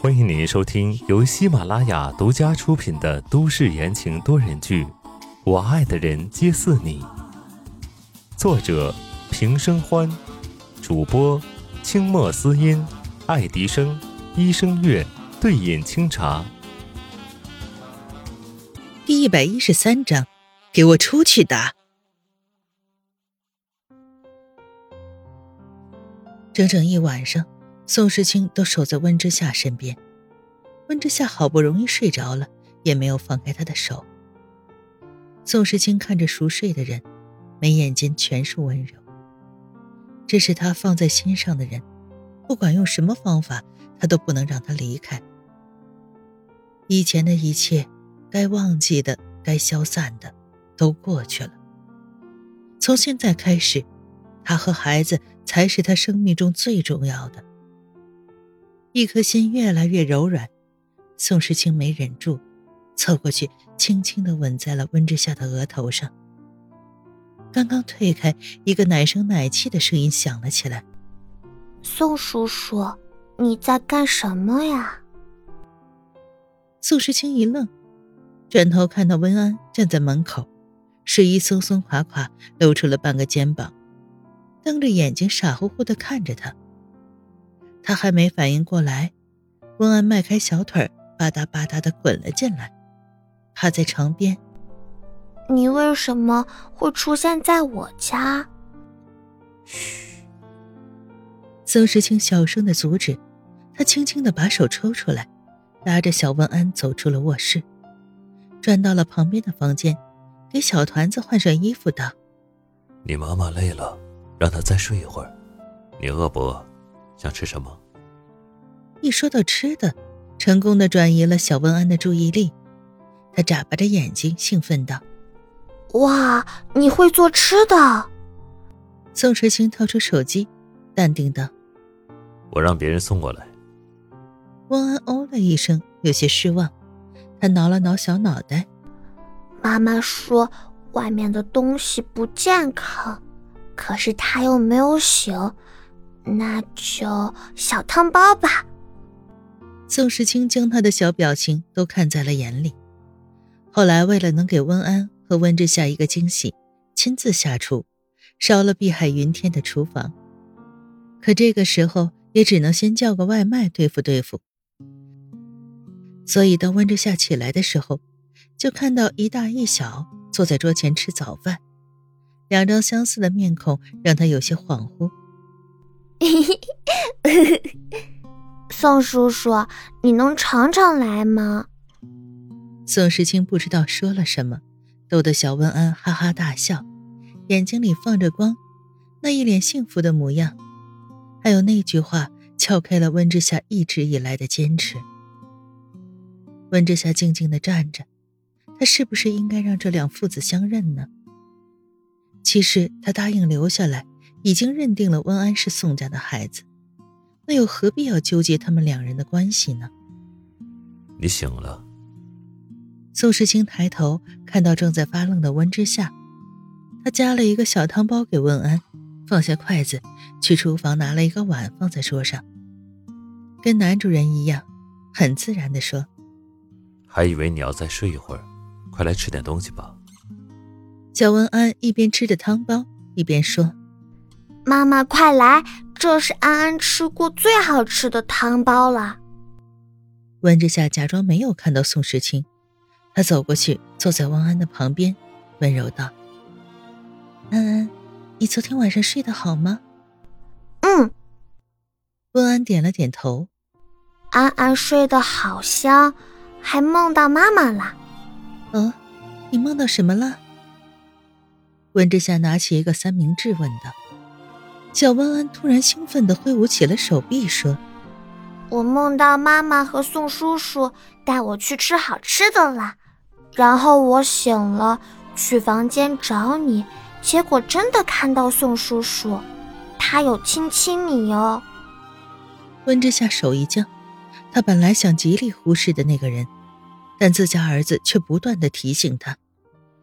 欢迎您收听由喜马拉雅独家出品的都市言情多人剧《我爱的人皆似你》，作者平生欢，主播清墨思音、爱迪生、一生月、对饮清茶。第一百一十三章，给我出去打！整整一晚上。宋时清都守在温之夏身边，温之夏好不容易睡着了，也没有放开他的手。宋时清看着熟睡的人，眉眼间全是温柔。这是他放在心上的人，不管用什么方法，他都不能让他离开。以前的一切，该忘记的、该消散的，都过去了。从现在开始，他和孩子才是他生命中最重要的。一颗心越来越柔软，宋时清没忍住，凑过去，轻轻的吻在了温之夏的额头上。刚刚退开，一个奶声奶气的声音响了起来：“宋叔叔，你在干什么呀？”宋时清一愣，转头看到温安站在门口，睡衣松松垮垮，露出了半个肩膀，瞪着眼睛傻乎乎的看着他。他还没反应过来，温安迈开小腿，吧嗒吧嗒的滚了进来，趴在床边。你为什么会出现在我家？嘘。曾时清小声的阻止，他轻轻的把手抽出来，拉着小温安走出了卧室，转到了旁边的房间，给小团子换上衣服，道：“你妈妈累了，让她再睡一会儿。你饿不饿？”想吃什么？一说到吃的，成功的转移了小温安的注意力。他眨巴着眼睛，兴奋道：“哇，你会做吃的！”宋时清掏出手机，淡定道：“我让别人送过来。”温安哦了一声，有些失望。他挠了挠小脑袋：“妈妈说外面的东西不健康，可是他又没有醒。”那就小汤包吧。宋时清将他的小表情都看在了眼里。后来为了能给温安和温之夏一个惊喜，亲自下厨，烧了碧海云天的厨房。可这个时候也只能先叫个外卖对付对付。所以当温之夏起来的时候，就看到一大一小坐在桌前吃早饭，两张相似的面孔让他有些恍惚。宋叔叔，你能常常来吗？宋时清不知道说了什么，逗得小温安哈哈大笑，眼睛里放着光，那一脸幸福的模样。还有那句话，撬开了温之夏一直以来的坚持。温之夏静静的站着，他是不是应该让这两父子相认呢？其实他答应留下来。已经认定了温安是宋家的孩子，那又何必要纠结他们两人的关系呢？你醒了。宋时清抬头看到正在发愣的温之夏，他夹了一个小汤包给温安，放下筷子，去厨房拿了一个碗放在桌上，跟男主人一样，很自然地说：“还以为你要再睡一会儿，快来吃点东西吧。”小温安一边吃着汤包，一边说。妈妈，快来！这是安安吃过最好吃的汤包了。温之夏假装没有看到宋时清，他走过去，坐在汪安的旁边，温柔道：“安安，你昨天晚上睡得好吗？”“嗯。”温安点了点头。安安睡得好香，还梦到妈妈了。哦，你梦到什么了？温之夏拿起一个三明治，问道。小温安突然兴奋地挥舞起了手臂，说：“我梦到妈妈和宋叔叔带我去吃好吃的了，然后我醒了，去房间找你，结果真的看到宋叔叔，他有亲亲你哦。”温之夏手一僵，他本来想极力忽视的那个人，但自家儿子却不断的提醒他，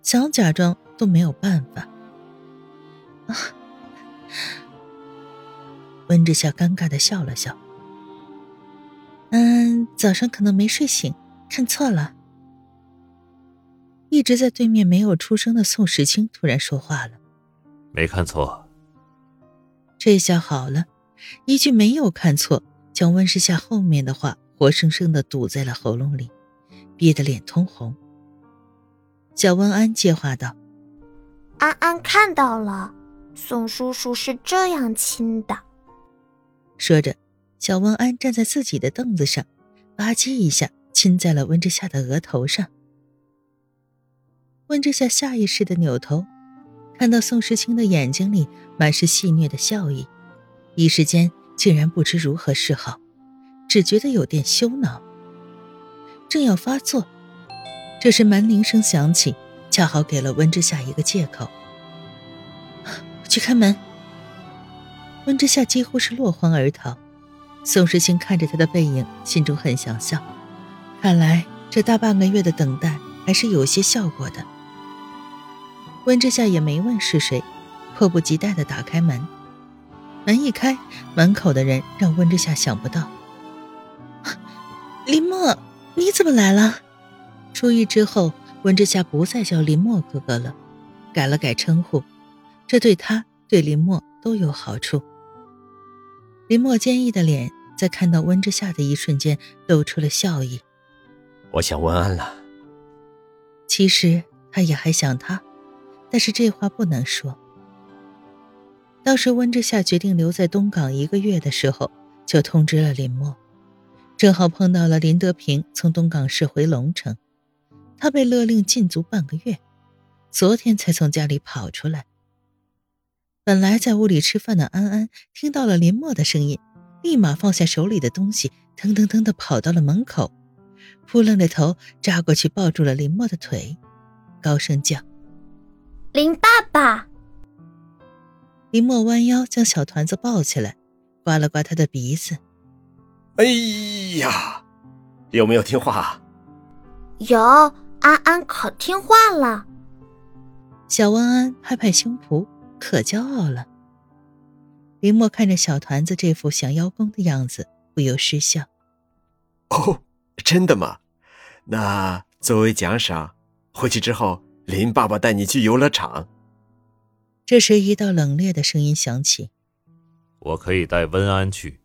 想假装都没有办法。啊！温之夏尴尬的笑了笑，嗯，早上可能没睡醒，看错了。一直在对面没有出声的宋时清突然说话了：“没看错。”这下好了，一句没有看错，将温世夏后面的话活生生的堵在了喉咙里，憋得脸通红。小温安接话道：“安安看到了，宋叔叔是这样亲的。”说着，小温安站在自己的凳子上，吧唧一下亲在了温之夏的额头上。温之夏下意识的扭头，看到宋时清的眼睛里满是戏谑的笑意，一时间竟然不知如何是好，只觉得有点羞恼。正要发作，这时门铃声响起，恰好给了温之夏一个借口。去开门。温之夏几乎是落荒而逃，宋时清看着他的背影，心中很想笑，看来这大半个月的等待还是有些效果的。温之夏也没问是谁，迫不及待地打开门。门一开，门口的人让温之夏想不到。林墨，你怎么来了？出狱之后，温之夏不再叫林墨哥哥了，改了改称呼，这对他对林墨都有好处。林墨坚毅的脸在看到温之夏的一瞬间露出了笑意。我想温安了。其实他也还想他。但是这话不能说。当时温之夏决定留在东港一个月的时候，就通知了林墨，正好碰到了林德平从东港市回龙城，他被勒令禁足半个月，昨天才从家里跑出来。本来在屋里吃饭的安安听到了林墨的声音，立马放下手里的东西，腾腾腾的跑到了门口，扑棱着头扎过去抱住了林墨的腿，高声叫。林爸爸，林墨弯腰将小团子抱起来，刮了刮他的鼻子。哎呀，有没有听话？有，安安可听话了。小安安拍拍胸脯，可骄傲了。林墨看着小团子这副想邀功的样子，不由失笑。哦，真的吗？那作为奖赏，回去之后。林爸爸带你去游乐场。这时，一道冷冽的声音响起：“我可以带温安去。”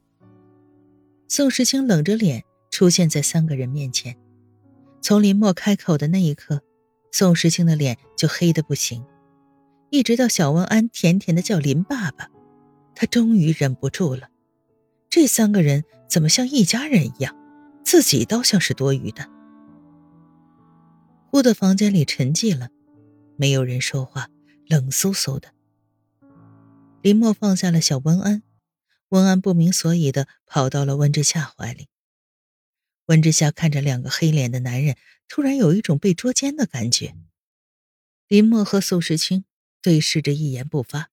宋时清冷着脸出现在三个人面前。从林墨开口的那一刻，宋时清的脸就黑的不行。一直到小温安甜甜的叫林爸爸，他终于忍不住了。这三个人怎么像一家人一样？自己倒像是多余的。忽的房间里沉寂了，没有人说话，冷飕飕的。林墨放下了小温安，温安不明所以的跑到了温之夏怀里。温之夏看着两个黑脸的男人，突然有一种被捉奸的感觉。林墨和宋时清对视着，一言不发。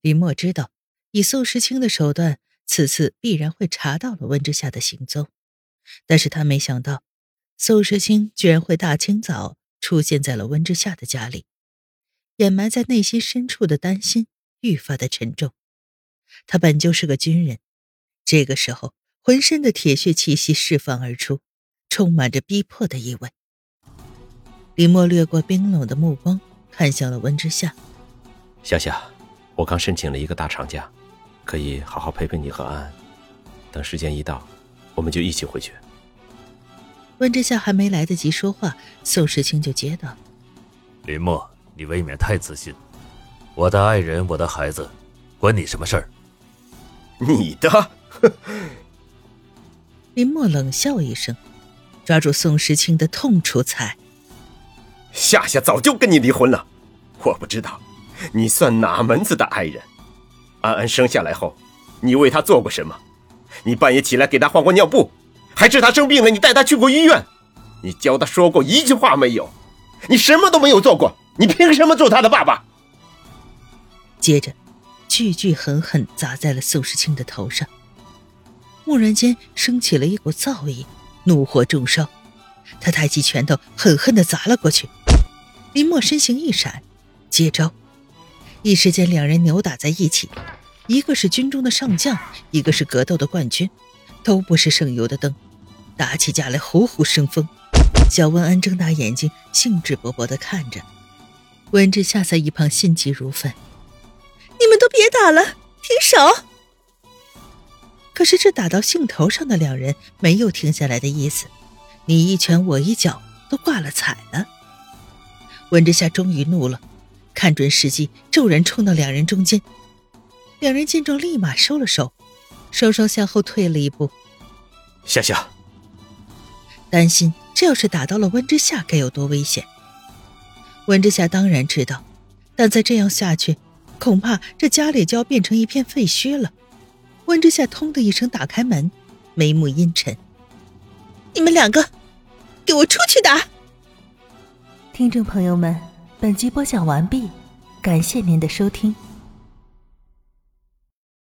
林墨知道，以宋时清的手段，此次必然会查到了温之夏的行踪，但是他没想到。宋时清居然会大清早出现在了温之夏的家里，掩埋在内心深处的担心愈发的沉重。他本就是个军人，这个时候浑身的铁血气息释放而出，充满着逼迫的意味。李默掠过冰冷的目光，看向了温之夏：“夏夏，我刚申请了一个大长假，可以好好陪陪你和安安。等时间一到，我们就一起回去。”温之夏还没来得及说话，宋时清就接道：“林墨，你未免太自信。我的爱人，我的孩子，关你什么事儿？你的。”林墨冷笑一声，抓住宋时清的痛处才：“夏夏早就跟你离婚了，我不知道你算哪门子的爱人。安安生下来后，你为她做过什么？你半夜起来给她换过尿布？”还是他生病了，你带他去过医院，你教他说过一句话没有？你什么都没有做过，你凭什么做他的爸爸？接着，句句狠狠砸在了宋时清的头上。蓦然间升起了一股燥意，怒火中烧，他抬起拳头狠狠地砸了过去。林墨身形一闪，接招，一时间两人扭打在一起，一个是军中的上将，一个是格斗的冠军，都不是省油的灯。打起架来虎虎生风。小温安睁大眼睛，兴致勃勃地看着。温之夏在一旁心急如焚：“你们都别打了，停手！”可是这打到兴头上的两人没有停下来的意思，你一拳我一脚，都挂了彩了。温之夏终于怒了，看准时机，骤然冲到两人中间。两人见状，立马收了手，双双向后退了一步。夏夏，担心这要是打到了温之夏，该有多危险。温之夏当然知道，但再这样下去，恐怕这家里就要变成一片废墟了。温之夏通的一声打开门，眉目阴沉：“你们两个，给我出去打！”听众朋友们，本集播讲完毕，感谢您的收听。